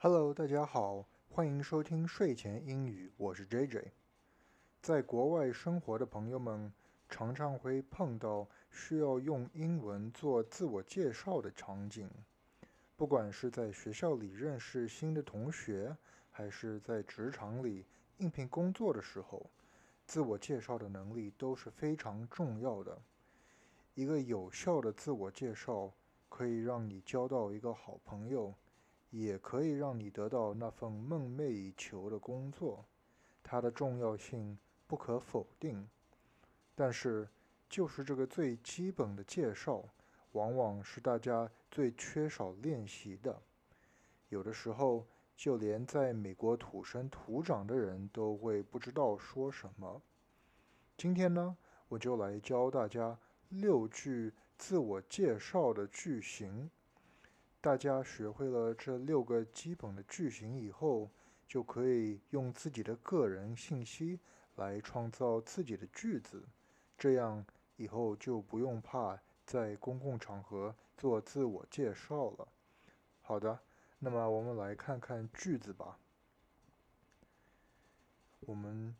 Hello，大家好，欢迎收听睡前英语，我是 JJ。在国外生活的朋友们，常常会碰到需要用英文做自我介绍的场景。不管是在学校里认识新的同学，还是在职场里应聘工作的时候，自我介绍的能力都是非常重要的。一个有效的自我介绍，可以让你交到一个好朋友。也可以让你得到那份梦寐以求的工作，它的重要性不可否定。但是，就是这个最基本的介绍，往往是大家最缺少练习的。有的时候，就连在美国土生土长的人都会不知道说什么。今天呢，我就来教大家六句自我介绍的句型。大家学会了这六个基本的句型以后，就可以用自己的个人信息来创造自己的句子，这样以后就不用怕在公共场合做自我介绍了。好的，那么我们来看看句子吧。我们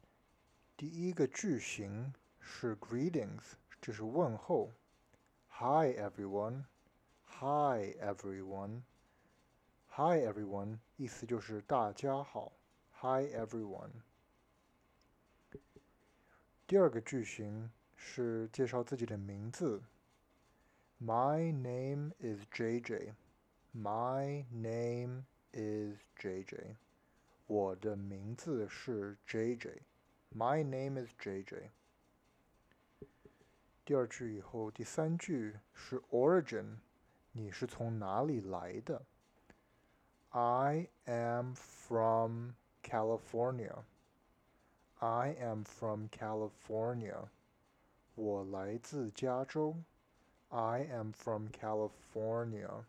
第一个句型是 greetings，这是问候，Hi everyone。Hi everyone. Hi everyone，意思就是大家好。Hi everyone。第二个句型是介绍自己的名字。My name is JJ. My name is JJ. 我的名字是 JJ。My name is JJ。第二句以后，第三句是 origin。 你是从哪里来的？I am from California. I am from California. 我来自加州。I am from California.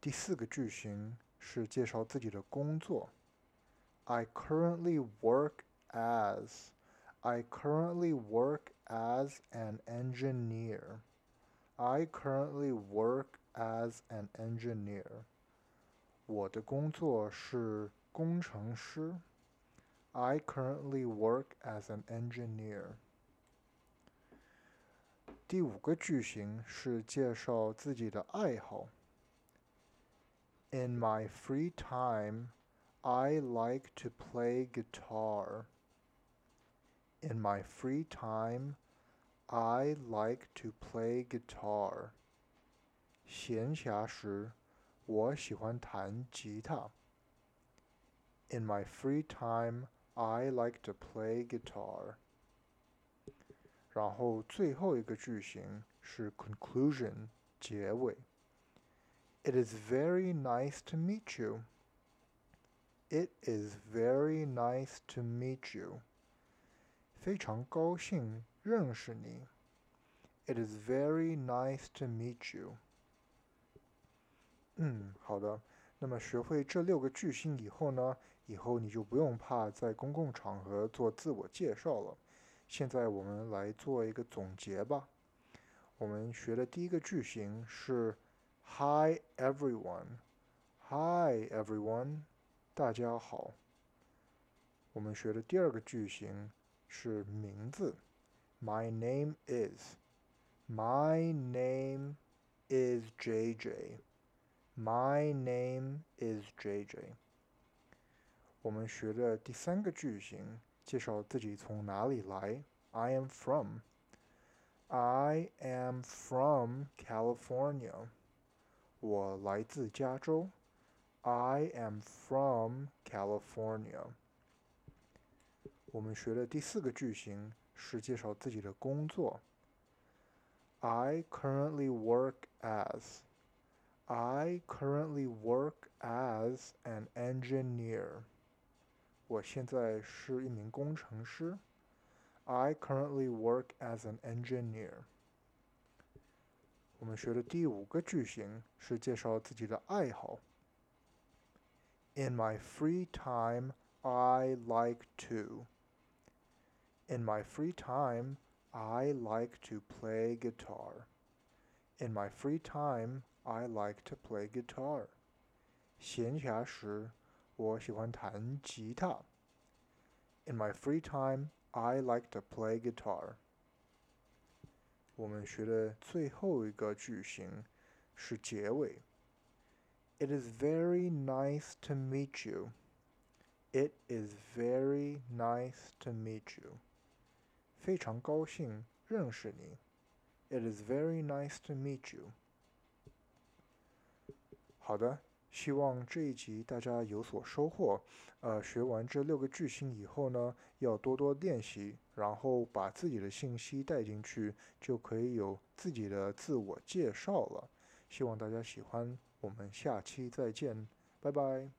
第四个句型是介绍自己的工作。I currently work as. I currently work as an engineer. I currently work as an engineer. 我的工作是工程师。I currently work as an engineer. 第五个句型是介绍自己的爱好。In my free time, I like to play guitar. In my free time, I like to play guitar. 闲暇时，我喜欢弹吉他。In my free time, I like to play guitar. 然后最后一个句型是 conclusion 结尾。It is very nice to meet you. It is very nice to meet you. 非常高兴 认识你。It is very nice to meet you。嗯，好的。那么学会这六个句型以后呢，以后你就不用怕在公共场合做自我介绍了。现在我们来做一个总结吧。我们学的第一个句型是 Hi everyone。Hi everyone，大家好。我们学的第二个句型是名字。My name is. My name is JJ. My name is JJ. 我们学的第三个句型，介绍自己从哪里来。I am from. I am from California. 我来自加州。I am from California. 我们学的第四个句型 是介绍自己的工作。I currently work as. I currently work as an engineer. 我现在是一名工程师。I currently work as an engineer. 我们学的第五个句型是介绍自己的爱好。In my free time, I like to. In my free time, I like to play guitar. In my free time, I like to play guitar. 闲暇时，我喜欢弹吉他。In my free time, I like to play guitar. 我们学的最后一个句型是结尾。It is very nice to meet you. It is very nice to meet you. 非常高兴认识你。It is very nice to meet you. 好的，希望这一集大家有所收获。呃，学完这六个句型以后呢，要多多练习，然后把自己的信息带进去，就可以有自己的自我介绍了。希望大家喜欢，我们下期再见，拜拜。